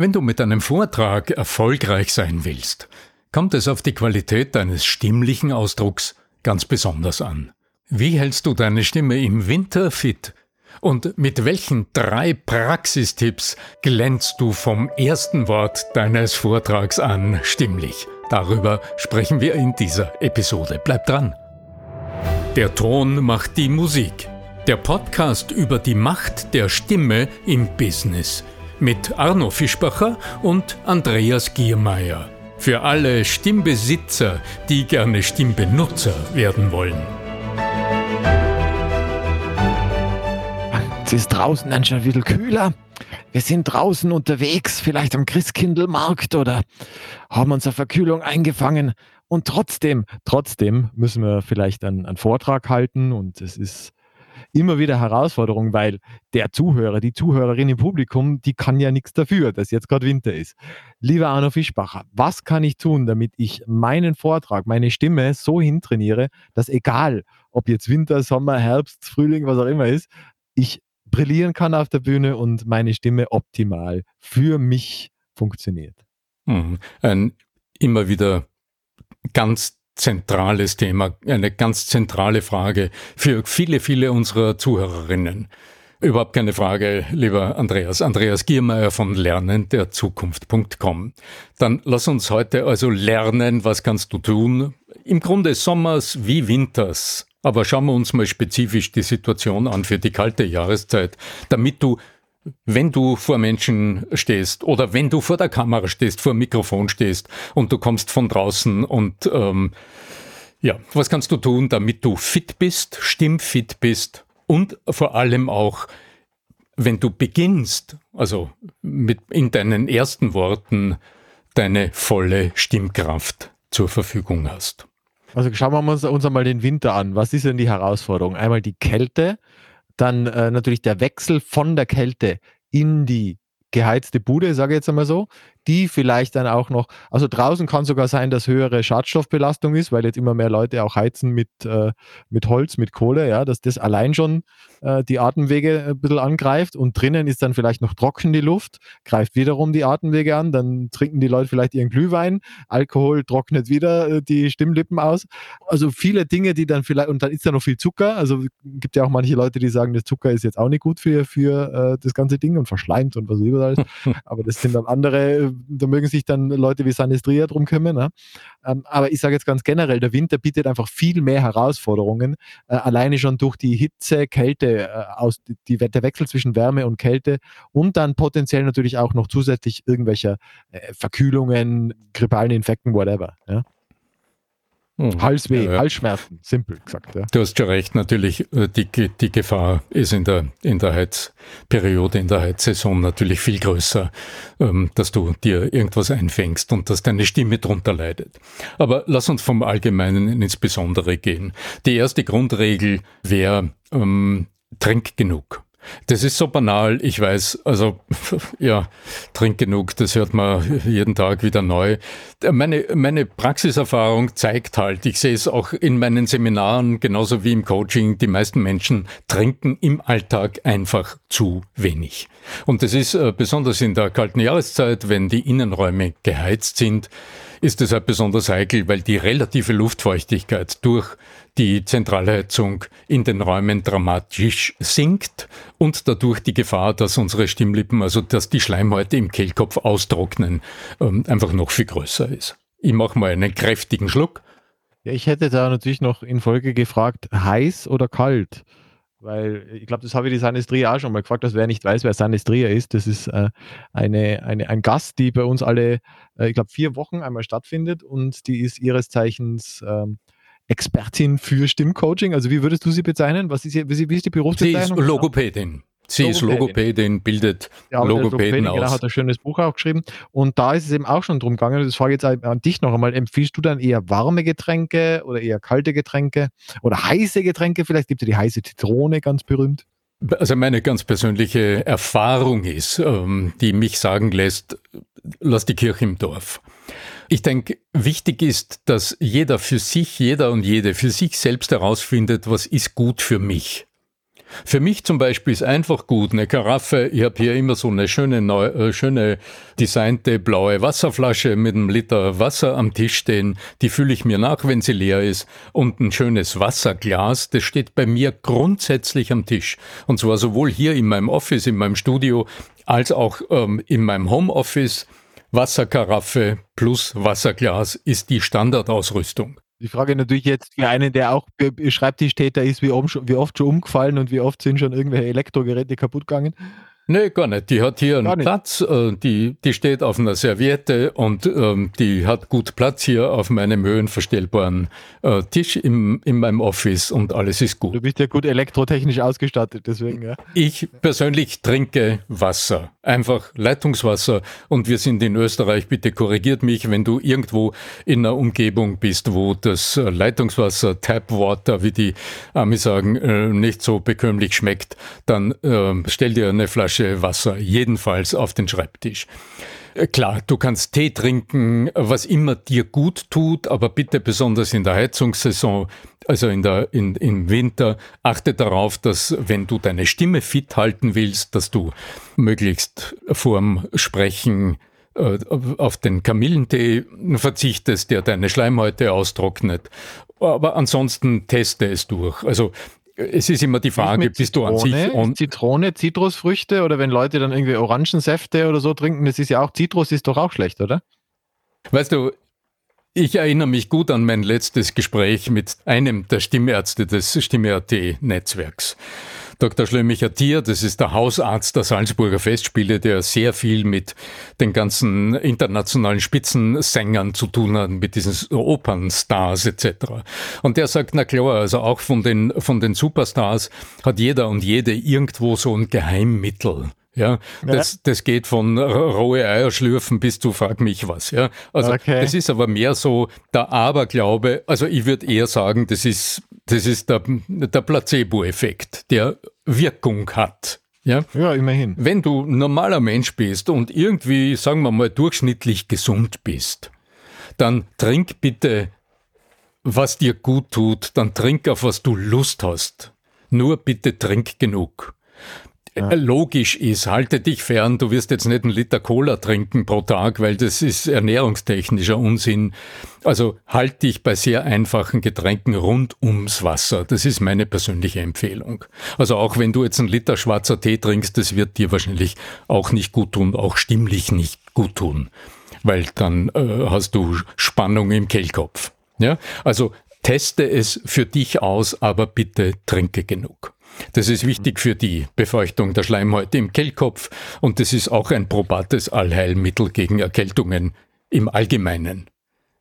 Wenn du mit einem Vortrag erfolgreich sein willst, kommt es auf die Qualität deines stimmlichen Ausdrucks ganz besonders an. Wie hältst du deine Stimme im Winter fit? Und mit welchen drei Praxistipps glänzt du vom ersten Wort deines Vortrags an stimmlich? Darüber sprechen wir in dieser Episode. Bleib dran! Der Ton macht die Musik. Der Podcast über die Macht der Stimme im Business – mit Arno Fischbacher und Andreas Giermeier. Für alle Stimmbesitzer, die gerne Stimmbenutzer werden wollen. Es ist draußen dann schon ein bisschen kühler. Wir sind draußen unterwegs, vielleicht am Christkindlmarkt oder haben unsere Verkühlung eingefangen. Und trotzdem, trotzdem müssen wir vielleicht einen, einen Vortrag halten und es ist immer wieder Herausforderung, weil der Zuhörer, die Zuhörerin im Publikum, die kann ja nichts dafür, dass jetzt gerade Winter ist. Lieber Arno Fischbacher, was kann ich tun, damit ich meinen Vortrag, meine Stimme so hintrainiere, dass egal, ob jetzt Winter, Sommer, Herbst, Frühling, was auch immer ist, ich brillieren kann auf der Bühne und meine Stimme optimal für mich funktioniert. Mhm. Ein immer wieder ganz zentrales Thema, eine ganz zentrale Frage für viele, viele unserer Zuhörerinnen. Überhaupt keine Frage, lieber Andreas. Andreas Giermeier von Lernen der Zukunft.com. Dann lass uns heute also lernen, was kannst du tun? Im Grunde Sommers wie Winters. Aber schauen wir uns mal spezifisch die Situation an für die kalte Jahreszeit, damit du wenn du vor Menschen stehst oder wenn du vor der Kamera stehst, vor dem Mikrofon stehst und du kommst von draußen und ähm, ja, was kannst du tun, damit du fit bist, stimmfit bist und vor allem auch, wenn du beginnst, also mit in deinen ersten Worten deine volle Stimmkraft zur Verfügung hast. Also schauen wir uns, uns einmal den Winter an. Was ist denn die Herausforderung? Einmal die Kälte, dann äh, natürlich der Wechsel von der Kälte in die geheizte Bude, sage ich jetzt einmal so, die vielleicht dann auch noch, also draußen kann sogar sein, dass höhere Schadstoffbelastung ist, weil jetzt immer mehr Leute auch heizen mit, äh, mit Holz, mit Kohle, ja, dass das allein schon äh, die Atemwege ein bisschen angreift und drinnen ist dann vielleicht noch trocken die Luft, greift wiederum die Atemwege an, dann trinken die Leute vielleicht ihren Glühwein, Alkohol trocknet wieder äh, die Stimmlippen aus. Also viele Dinge, die dann vielleicht, und dann ist da noch viel Zucker, also gibt ja auch manche Leute, die sagen, das Zucker ist jetzt auch nicht gut für, für äh, das ganze Ding und verschleimt und was überall. Aber das sind dann andere da mögen sich dann Leute wie Sanestria drum kümmern. Ne? Ähm, aber ich sage jetzt ganz generell, der Winter bietet einfach viel mehr Herausforderungen, äh, alleine schon durch die Hitze, Kälte, äh, aus, die, der Wechsel zwischen Wärme und Kälte und dann potenziell natürlich auch noch zusätzlich irgendwelcher äh, Verkühlungen, grippalen Infekten, whatever. Ja? Hm. Halsweh, ja, ja. Halsschmerzen, simpel gesagt. Ja. Du hast schon recht, natürlich, äh, die, die Gefahr ist in der, in der Heizperiode, in der Heizsaison natürlich viel größer, ähm, dass du dir irgendwas einfängst und dass deine Stimme drunter leidet. Aber lass uns vom Allgemeinen ins Besondere gehen. Die erste Grundregel wäre, ähm, trink genug. Das ist so banal, ich weiß, also ja, trink genug, das hört man jeden Tag wieder neu. Meine, meine Praxiserfahrung zeigt halt, ich sehe es auch in meinen Seminaren genauso wie im Coaching, die meisten Menschen trinken im Alltag einfach zu wenig. Und das ist äh, besonders in der kalten Jahreszeit, wenn die Innenräume geheizt sind, ist es halt besonders heikel, weil die relative Luftfeuchtigkeit durch die Zentralheizung in den Räumen dramatisch sinkt und dadurch die Gefahr, dass unsere Stimmlippen, also dass die Schleimhäute im Kehlkopf austrocknen, ähm, einfach noch viel größer ist. Ich mache mal einen kräftigen Schluck. Ich hätte da natürlich noch in Folge gefragt, heiß oder kalt? Weil ich glaube, das habe ich die Sanistria auch schon mal gefragt, dass wer nicht weiß, wer Sanistria ist. Das ist äh, eine, eine, ein Gast, die bei uns alle, äh, ich glaube, vier Wochen einmal stattfindet und die ist ihres Zeichens ähm, Expertin für Stimmcoaching. Also wie würdest du sie bezeichnen? Was ist, wie, wie ist die Berufsbezeichnung? Sie ist Logopädin. Sie Logopädin. ist Logopädin, bildet ja, Logopäden aus. Genau, hat ein schönes Buch auch geschrieben. Und da ist es eben auch schon drum gegangen. Das frage ich jetzt an dich noch einmal. Empfiehlst du dann eher warme Getränke oder eher kalte Getränke oder heiße Getränke? Vielleicht gibt es ja die heiße Zitrone, ganz berühmt. Also meine ganz persönliche Erfahrung ist, ähm, die mich sagen lässt, lass die Kirche im Dorf. Ich denke, wichtig ist, dass jeder für sich, jeder und jede für sich selbst herausfindet, was ist gut für mich. Für mich zum Beispiel ist einfach gut eine Karaffe. Ich habe hier immer so eine schöne, neu, äh, schöne designte blaue Wasserflasche mit einem Liter Wasser am Tisch stehen. Die fülle ich mir nach, wenn sie leer ist. Und ein schönes Wasserglas, das steht bei mir grundsätzlich am Tisch. Und zwar sowohl hier in meinem Office, in meinem Studio, als auch ähm, in meinem Homeoffice. Wasserkaraffe plus Wasserglas ist die Standardausrüstung. Die Frage natürlich jetzt für einen, der auch Schreibtischtäter ist, wie oft schon umgefallen und wie oft sind schon irgendwelche Elektrogeräte kaputt gegangen? Nee, gar nicht. Die hat hier einen Platz, äh, die, die steht auf einer Serviette und ähm, die hat gut Platz hier auf meinem höhenverstellbaren äh, Tisch im, in meinem Office und alles ist gut. Du bist ja gut elektrotechnisch ausgestattet, deswegen, ja. Ich persönlich trinke Wasser, einfach Leitungswasser und wir sind in Österreich, bitte korrigiert mich, wenn du irgendwo in einer Umgebung bist, wo das Leitungswasser, Tapwater, wie die Amis sagen, äh, nicht so bekömmlich schmeckt, dann äh, stell dir eine Flasche Flasche Wasser, jedenfalls auf den Schreibtisch. Äh, klar, du kannst Tee trinken, was immer dir gut tut, aber bitte besonders in der Heizungssaison, also in der, in, im Winter, achte darauf, dass wenn du deine Stimme fit halten willst, dass du möglichst vorm Sprechen äh, auf den Kamillentee verzichtest, der deine Schleimhäute austrocknet. Aber ansonsten teste es durch. Also es ist immer die Frage, bist du an sich und Zitrone, Zitrusfrüchte oder wenn Leute dann irgendwie Orangensäfte oder so trinken, das ist ja auch Zitrus ist doch auch schlecht, oder? Weißt du, ich erinnere mich gut an mein letztes Gespräch mit einem der Stimmärzte des Stimme.at-Netzwerks. Dr. Schlömicher Tier, das ist der Hausarzt der Salzburger Festspiele, der sehr viel mit den ganzen internationalen Spitzensängern zu tun hat, mit diesen Opernstars etc. Und der sagt, na klar, also auch von den, von den Superstars hat jeder und jede irgendwo so ein Geheimmittel. Ja, das, das geht von rohe Eier schlürfen bis zu frag mich was. Ja, also okay. das ist aber mehr so der Aberglaube. Also ich würde eher sagen, das ist das ist der, der Placebo-Effekt, der Wirkung hat. Ja? ja, immerhin. Wenn du normaler Mensch bist und irgendwie, sagen wir mal, durchschnittlich gesund bist, dann trink bitte, was dir gut tut, dann trink auf was du Lust hast. Nur bitte trink genug ja. logisch ist. Halte dich fern, du wirst jetzt nicht einen Liter Cola trinken pro Tag, weil das ist ernährungstechnischer Unsinn. Also halt dich bei sehr einfachen Getränken rund ums Wasser. Das ist meine persönliche Empfehlung. Also auch wenn du jetzt einen Liter schwarzer Tee trinkst, das wird dir wahrscheinlich auch nicht gut tun, auch stimmlich nicht gut tun, weil dann äh, hast du Spannung im Kehlkopf. Ja, also teste es für dich aus, aber bitte trinke genug. Das ist wichtig für die Befeuchtung der Schleimhäute im Kehlkopf und das ist auch ein probates Allheilmittel gegen Erkältungen im Allgemeinen.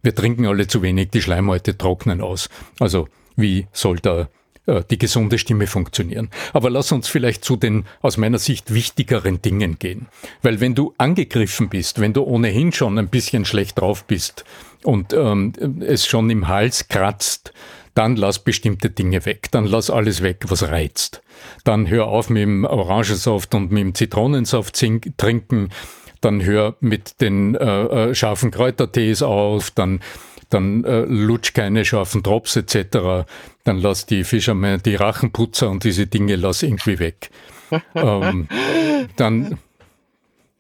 Wir trinken alle zu wenig, die Schleimhäute trocknen aus. Also wie soll da die gesunde Stimme funktionieren? Aber lass uns vielleicht zu den aus meiner Sicht wichtigeren Dingen gehen. Weil wenn du angegriffen bist, wenn du ohnehin schon ein bisschen schlecht drauf bist und ähm, es schon im Hals kratzt, dann lass bestimmte Dinge weg. Dann lass alles weg, was reizt. Dann hör auf mit dem Orangensaft und mit dem Zitronensaft trinken. Dann hör mit den äh, äh, scharfen Kräutertees auf. Dann dann äh, lutsch keine scharfen Drops etc. Dann lass die Fischermen, die Rachenputzer und diese Dinge lass irgendwie weg. ähm, dann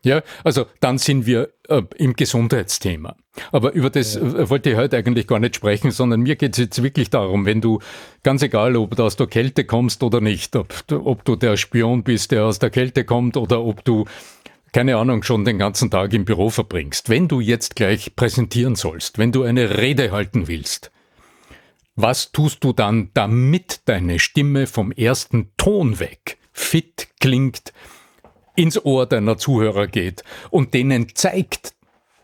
ja, also dann sind wir äh, im Gesundheitsthema. Aber über das. Äh, wollte ich heute eigentlich gar nicht sprechen, sondern mir geht es jetzt wirklich darum, wenn du, ganz egal, ob du aus der Kälte kommst oder nicht, ob, ob du der Spion bist, der aus der Kälte kommt oder ob du, keine Ahnung, schon den ganzen Tag im Büro verbringst, wenn du jetzt gleich präsentieren sollst, wenn du eine Rede halten willst, was tust du dann, damit deine Stimme vom ersten Ton weg fit klingt, ins Ohr deiner Zuhörer geht und denen zeigt,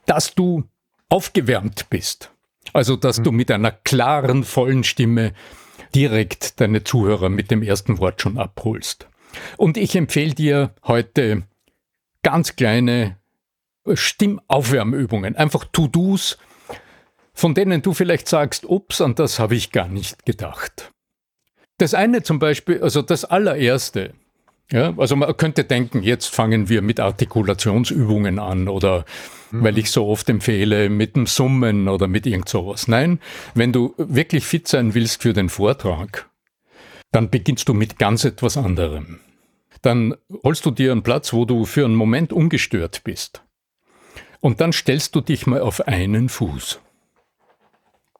dass du aufgewärmt bist. Also, dass mhm. du mit einer klaren, vollen Stimme direkt deine Zuhörer mit dem ersten Wort schon abholst. Und ich empfehle dir heute ganz kleine Stimmaufwärmübungen, einfach To-Dos, von denen du vielleicht sagst, ups, an das habe ich gar nicht gedacht. Das eine zum Beispiel, also das allererste, ja, also man könnte denken, jetzt fangen wir mit Artikulationsübungen an oder mhm. weil ich so oft empfehle, mit dem Summen oder mit irgend sowas. Nein, wenn du wirklich fit sein willst für den Vortrag, dann beginnst du mit ganz etwas anderem. Dann holst du dir einen Platz, wo du für einen Moment ungestört bist. Und dann stellst du dich mal auf einen Fuß.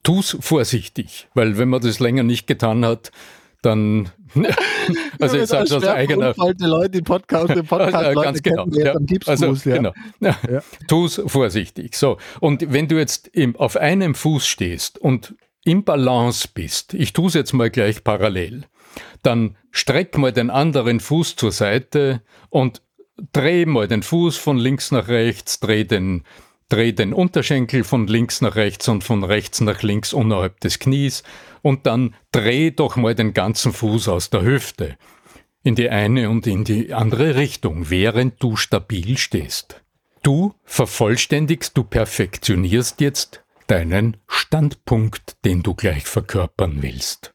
Tu's vorsichtig, weil wenn man das länger nicht getan hat, dann also jetzt sage aus eigener Leute im Podcast, im Podcast ganz genau. Ja. Also, ja. genau. Ja. Ja. Tu's vorsichtig. So und wenn du jetzt im, auf einem Fuß stehst und im Balance bist, ich tue es jetzt mal gleich parallel, dann streck mal den anderen Fuß zur Seite und dreh mal den Fuß von links nach rechts, dreh den Dreh den Unterschenkel von links nach rechts und von rechts nach links unterhalb des Knies und dann dreh doch mal den ganzen Fuß aus der Hüfte in die eine und in die andere Richtung, während du stabil stehst. Du vervollständigst, du perfektionierst jetzt deinen Standpunkt, den du gleich verkörpern willst.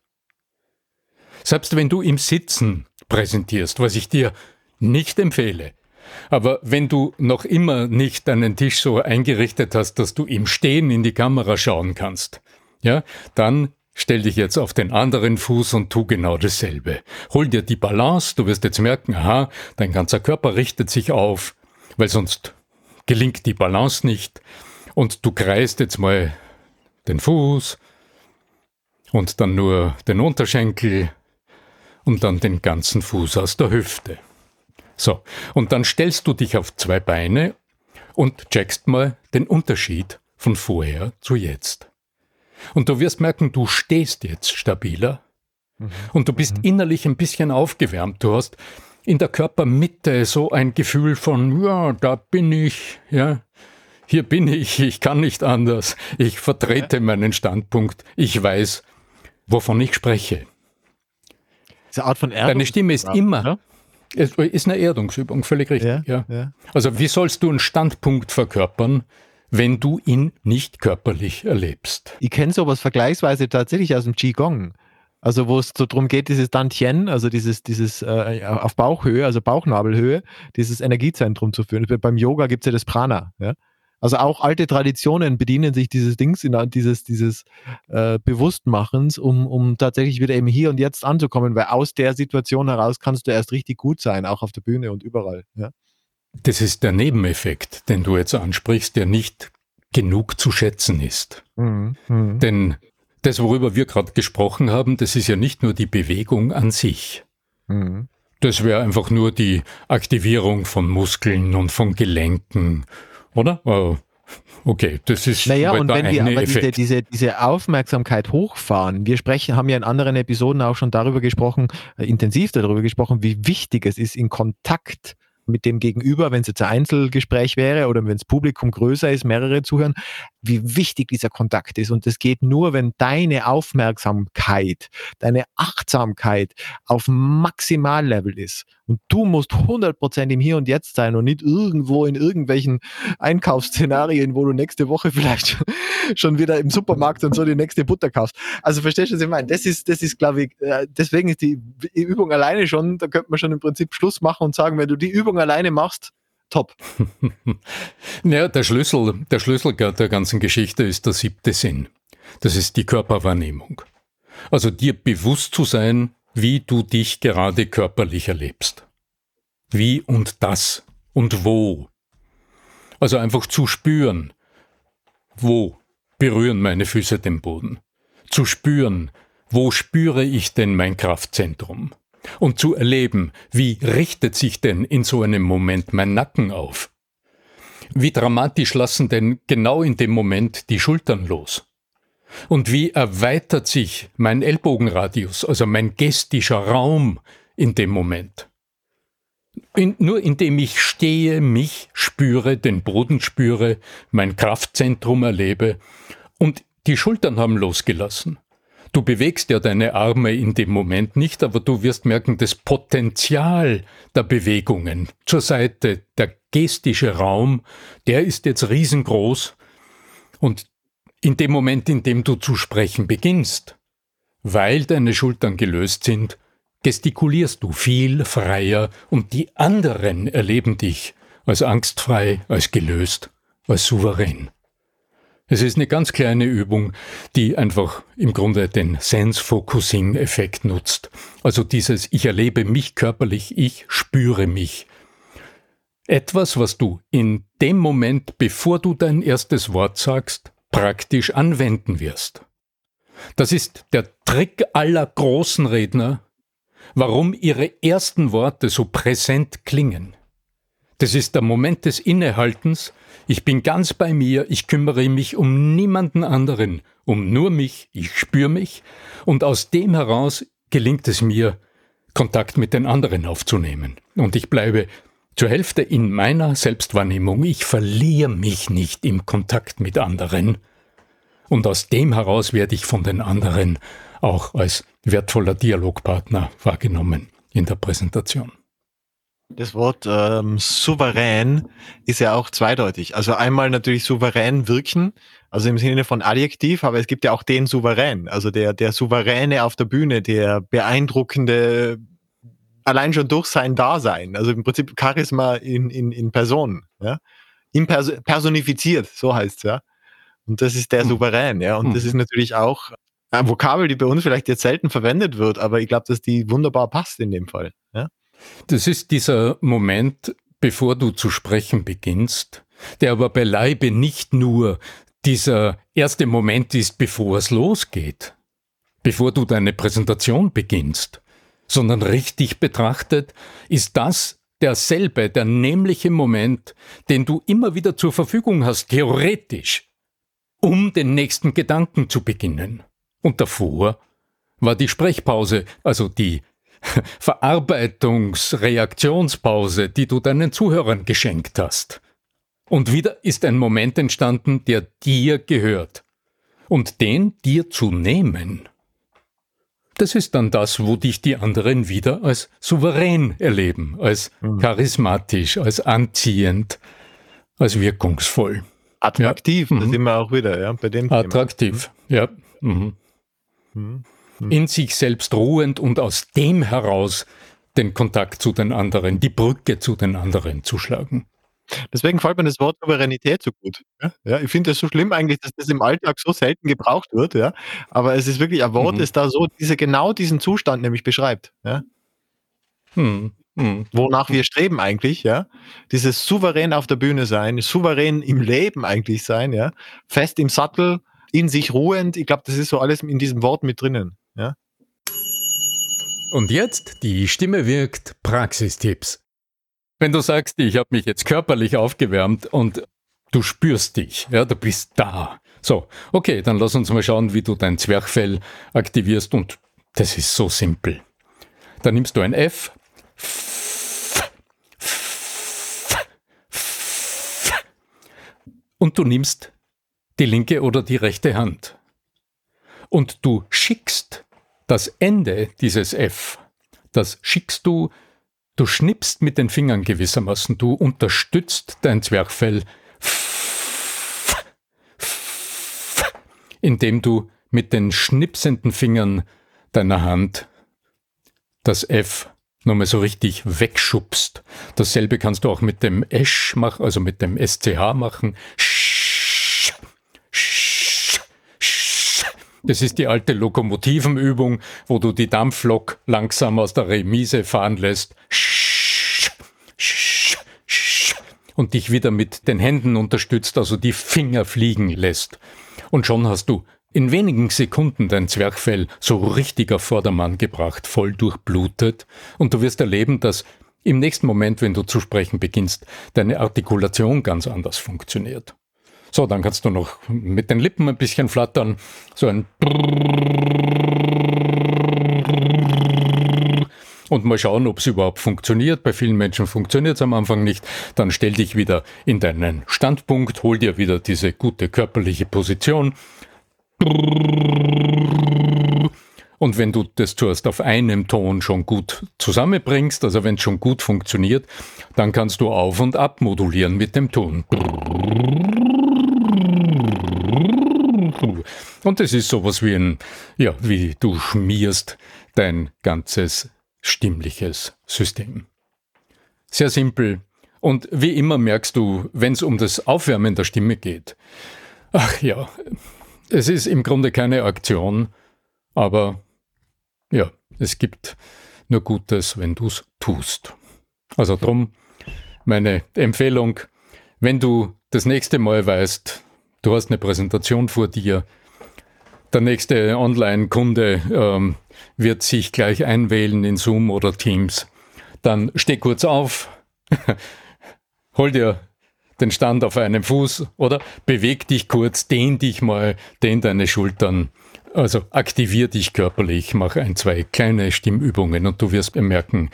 Selbst wenn du im Sitzen präsentierst, was ich dir nicht empfehle, aber wenn du noch immer nicht deinen Tisch so eingerichtet hast, dass du im Stehen in die Kamera schauen kannst, ja, dann stell dich jetzt auf den anderen Fuß und tu genau dasselbe. Hol dir die Balance, du wirst jetzt merken, aha, dein ganzer Körper richtet sich auf, weil sonst gelingt die Balance nicht. Und du kreist jetzt mal den Fuß und dann nur den Unterschenkel und dann den ganzen Fuß aus der Hüfte. So, und dann stellst du dich auf zwei Beine und checkst mal den Unterschied von vorher zu jetzt. Und du wirst merken, du stehst jetzt stabiler mhm. und du bist mhm. innerlich ein bisschen aufgewärmt. Du hast in der Körpermitte so ein Gefühl von, ja, da bin ich, ja, hier bin ich, ich kann nicht anders, ich vertrete meinen Standpunkt, ich weiß, wovon ich spreche. Diese Art von Erdung Deine Stimme ist immer, ja? Es ist eine Erdungsübung, völlig richtig. Ja, ja. Also wie sollst du einen Standpunkt verkörpern, wenn du ihn nicht körperlich erlebst? Ich kenne sowas vergleichsweise tatsächlich aus dem Qigong. Also wo es so darum geht, dieses Dantien, also dieses, dieses äh, auf Bauchhöhe, also Bauchnabelhöhe, dieses Energiezentrum zu führen. Beim Yoga gibt es ja das Prana. Ja? Also auch alte Traditionen bedienen sich dieses Dings, dieses, dieses äh, Bewusstmachens, um, um tatsächlich wieder eben hier und jetzt anzukommen, weil aus der Situation heraus kannst du erst richtig gut sein, auch auf der Bühne und überall. Ja. Das ist der Nebeneffekt, den du jetzt ansprichst, der nicht genug zu schätzen ist. Mhm. Mhm. Denn das, worüber wir gerade gesprochen haben, das ist ja nicht nur die Bewegung an sich. Mhm. Das wäre einfach nur die Aktivierung von Muskeln und von Gelenken oder? Oh, okay, das ist naja, und wenn wir aber diese, diese, diese Aufmerksamkeit hochfahren, wir sprechen, haben ja in anderen Episoden auch schon darüber gesprochen, äh, intensiv darüber gesprochen, wie wichtig es ist, in Kontakt mit dem Gegenüber, wenn es jetzt ein Einzelgespräch wäre oder wenn das Publikum größer ist, mehrere zuhören, wie wichtig dieser Kontakt ist. Und das geht nur, wenn deine Aufmerksamkeit, deine Achtsamkeit auf Maximallevel ist. Und du musst 100% im Hier und Jetzt sein und nicht irgendwo in irgendwelchen Einkaufsszenarien, wo du nächste Woche vielleicht schon wieder im Supermarkt und so die nächste Butter kaufst. Also verstehst du, was ich meine? Das ist, das ist, glaube ich, äh, deswegen ist die Übung alleine schon, da könnte man schon im Prinzip Schluss machen und sagen, wenn du die Übung alleine machst, top. ja, der Schlüssel, der Schlüssel der ganzen Geschichte ist der siebte Sinn. Das ist die Körperwahrnehmung. Also dir bewusst zu sein, wie du dich gerade körperlich erlebst. Wie und das und wo. Also einfach zu spüren, wo berühren meine Füße den Boden. Zu spüren, wo spüre ich denn mein Kraftzentrum? und zu erleben, wie richtet sich denn in so einem Moment mein Nacken auf? Wie dramatisch lassen denn genau in dem Moment die Schultern los? Und wie erweitert sich mein Ellbogenradius, also mein gestischer Raum in dem Moment? In, nur indem ich stehe, mich spüre, den Boden spüre, mein Kraftzentrum erlebe und die Schultern haben losgelassen. Du bewegst ja deine Arme in dem Moment nicht, aber du wirst merken, das Potenzial der Bewegungen zur Seite, der gestische Raum, der ist jetzt riesengroß. Und in dem Moment, in dem du zu sprechen beginnst, weil deine Schultern gelöst sind, gestikulierst du viel freier und die anderen erleben dich als angstfrei, als gelöst, als souverän. Es ist eine ganz kleine Übung, die einfach im Grunde den Sense-Focusing-Effekt nutzt. Also dieses Ich erlebe mich körperlich, ich spüre mich. Etwas, was du in dem Moment, bevor du dein erstes Wort sagst, praktisch anwenden wirst. Das ist der Trick aller großen Redner, warum ihre ersten Worte so präsent klingen. Das ist der Moment des Innehaltens, ich bin ganz bei mir, ich kümmere mich um niemanden anderen, um nur mich, ich spüre mich, und aus dem heraus gelingt es mir, Kontakt mit den anderen aufzunehmen. Und ich bleibe zur Hälfte in meiner Selbstwahrnehmung, ich verliere mich nicht im Kontakt mit anderen. Und aus dem heraus werde ich von den anderen auch als wertvoller Dialogpartner wahrgenommen in der Präsentation. Das Wort ähm, souverän ist ja auch zweideutig. Also einmal natürlich souverän wirken, also im Sinne von Adjektiv, aber es gibt ja auch den Souverän, also der, der Souveräne auf der Bühne, der beeindruckende, allein schon durch sein Dasein, also im Prinzip Charisma in, in, in Person, ja. Imperso personifiziert, so heißt's ja. Und das ist der hm. Souverän, ja. Und hm. das ist natürlich auch ein Vokabel, die bei uns vielleicht jetzt selten verwendet wird, aber ich glaube, dass die wunderbar passt in dem Fall. Ja? Das ist dieser Moment, bevor du zu sprechen beginnst, der aber beileibe nicht nur dieser erste Moment ist, bevor es losgeht, bevor du deine Präsentation beginnst, sondern richtig betrachtet ist das derselbe, der nämliche Moment, den du immer wieder zur Verfügung hast, theoretisch, um den nächsten Gedanken zu beginnen. Und davor war die Sprechpause, also die Verarbeitungs-Reaktionspause, die du deinen Zuhörern geschenkt hast. Und wieder ist ein Moment entstanden, der dir gehört. Und den dir zu nehmen, das ist dann das, wo dich die anderen wieder als souverän erleben, als mhm. charismatisch, als anziehend, als wirkungsvoll. Attraktiv, ja. da mhm. sind wir auch wieder, ja, bei dem Attraktiv, Thema. ja. Mhm. mhm in sich selbst ruhend und aus dem heraus den Kontakt zu den anderen, die Brücke zu den anderen zu schlagen. Deswegen fällt mir das Wort Souveränität so gut. Ja, ja ich finde es so schlimm eigentlich, dass das im Alltag so selten gebraucht wird, ja. Aber es ist wirklich ein Wort, mhm. das da so diese, genau diesen Zustand nämlich beschreibt. Ja. Mhm. Mhm. Wonach wir streben eigentlich, ja. Dieses souverän auf der Bühne sein, souverän im Leben eigentlich sein, ja. Fest im Sattel, in sich ruhend. Ich glaube, das ist so alles in diesem Wort mit drinnen. Ja? Und jetzt die Stimme wirkt Praxistipps. Wenn du sagst, ich habe mich jetzt körperlich aufgewärmt und du spürst dich, ja, du bist da. So, okay, dann lass uns mal schauen, wie du dein Zwerchfell aktivierst und das ist so simpel. Dann nimmst du ein F und du nimmst die linke oder die rechte Hand. Und du schickst das Ende dieses F, das schickst du, du schnippst mit den Fingern gewissermaßen, du unterstützt dein Zwerchfell, indem du mit den schnipsenden Fingern deiner Hand das F nochmal so richtig wegschubst. Dasselbe kannst du auch mit dem Esch machen, also mit dem SCH machen. Das ist die alte Lokomotivenübung, wo du die Dampflok langsam aus der Remise fahren lässt und dich wieder mit den Händen unterstützt, also die Finger fliegen lässt. Und schon hast du in wenigen Sekunden dein Zwerchfell so richtig auf Vordermann gebracht, voll durchblutet, und du wirst erleben, dass im nächsten Moment, wenn du zu sprechen beginnst, deine Artikulation ganz anders funktioniert. So, dann kannst du noch mit den Lippen ein bisschen flattern. So ein und mal schauen, ob es überhaupt funktioniert. Bei vielen Menschen funktioniert es am Anfang nicht. Dann stell dich wieder in deinen Standpunkt, hol dir wieder diese gute körperliche Position. Und wenn du das zuerst auf einem Ton schon gut zusammenbringst, also wenn es schon gut funktioniert, dann kannst du auf und ab modulieren mit dem Ton. Und es ist sowas wie ein, ja, wie du schmierst dein ganzes stimmliches System. Sehr simpel. Und wie immer merkst du, wenn es um das Aufwärmen der Stimme geht, Ach ja, es ist im Grunde keine Aktion, aber ja, es gibt nur Gutes, wenn du es tust. Also drum meine Empfehlung, wenn du das nächste Mal weißt, du hast eine Präsentation vor dir, der nächste Online-Kunde ähm, wird sich gleich einwählen in Zoom oder Teams, dann steh kurz auf, hol dir den Stand auf einem Fuß oder beweg dich kurz, dehn dich mal, dehn deine Schultern. Also aktivier dich körperlich, mach ein, zwei kleine Stimmübungen und du wirst bemerken,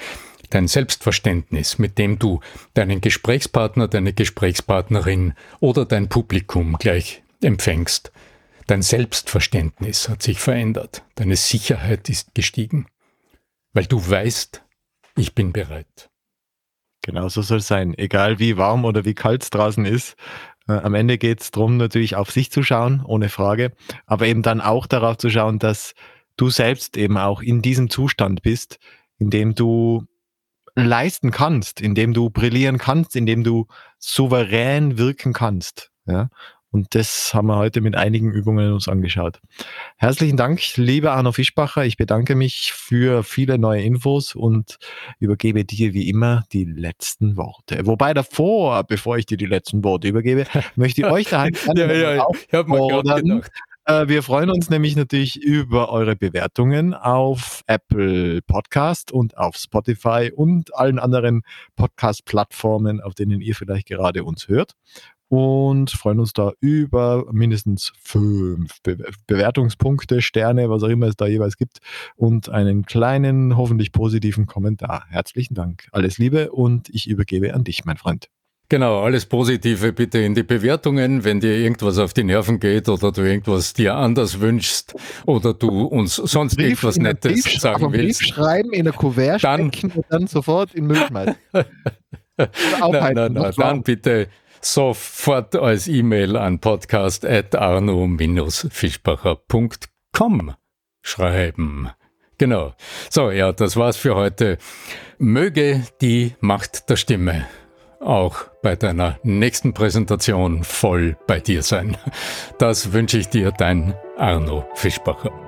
dein Selbstverständnis, mit dem du deinen Gesprächspartner, deine Gesprächspartnerin oder dein Publikum gleich empfängst. Dein Selbstverständnis hat sich verändert, deine Sicherheit ist gestiegen, weil du weißt, ich bin bereit. Genau so soll es sein. Egal wie warm oder wie kalt es draußen ist. Äh, am Ende geht es darum, natürlich auf sich zu schauen, ohne Frage. Aber eben dann auch darauf zu schauen, dass du selbst eben auch in diesem Zustand bist, in dem du leisten kannst, in dem du brillieren kannst, in dem du souverän wirken kannst. Ja? Und das haben wir heute mit einigen Übungen uns angeschaut. Herzlichen Dank, lieber Arno Fischbacher. Ich bedanke mich für viele neue Infos und übergebe dir wie immer die letzten Worte. Wobei davor, bevor ich dir die letzten Worte übergebe, möchte ich euch daheim ja, ja, ja. Ich habe mir gerade gedacht. Äh, wir freuen uns nämlich natürlich über eure Bewertungen auf Apple Podcast und auf Spotify und allen anderen Podcast-Plattformen, auf denen ihr vielleicht gerade uns hört und freuen uns da über mindestens fünf Be Bewertungspunkte, Sterne, was auch immer es da jeweils gibt und einen kleinen, hoffentlich positiven Kommentar. Herzlichen Dank. Alles Liebe und ich übergebe an dich, mein Freund. Genau, alles Positive bitte in die Bewertungen, wenn dir irgendwas auf die Nerven geht oder du irgendwas dir anders wünschst oder du uns sonst Brief, irgendwas Nettes Brief, sagen willst. Brief schreiben, in der Kuvert dann, stecken und dann sofort in Müll schmeißen. nein, nein, nein, dann bitte sofort als E-Mail an podcast.arno-fischbacher.com schreiben. Genau. So, ja, das war's für heute. Möge die Macht der Stimme auch bei deiner nächsten Präsentation voll bei dir sein. Das wünsche ich dir, dein Arno Fischbacher.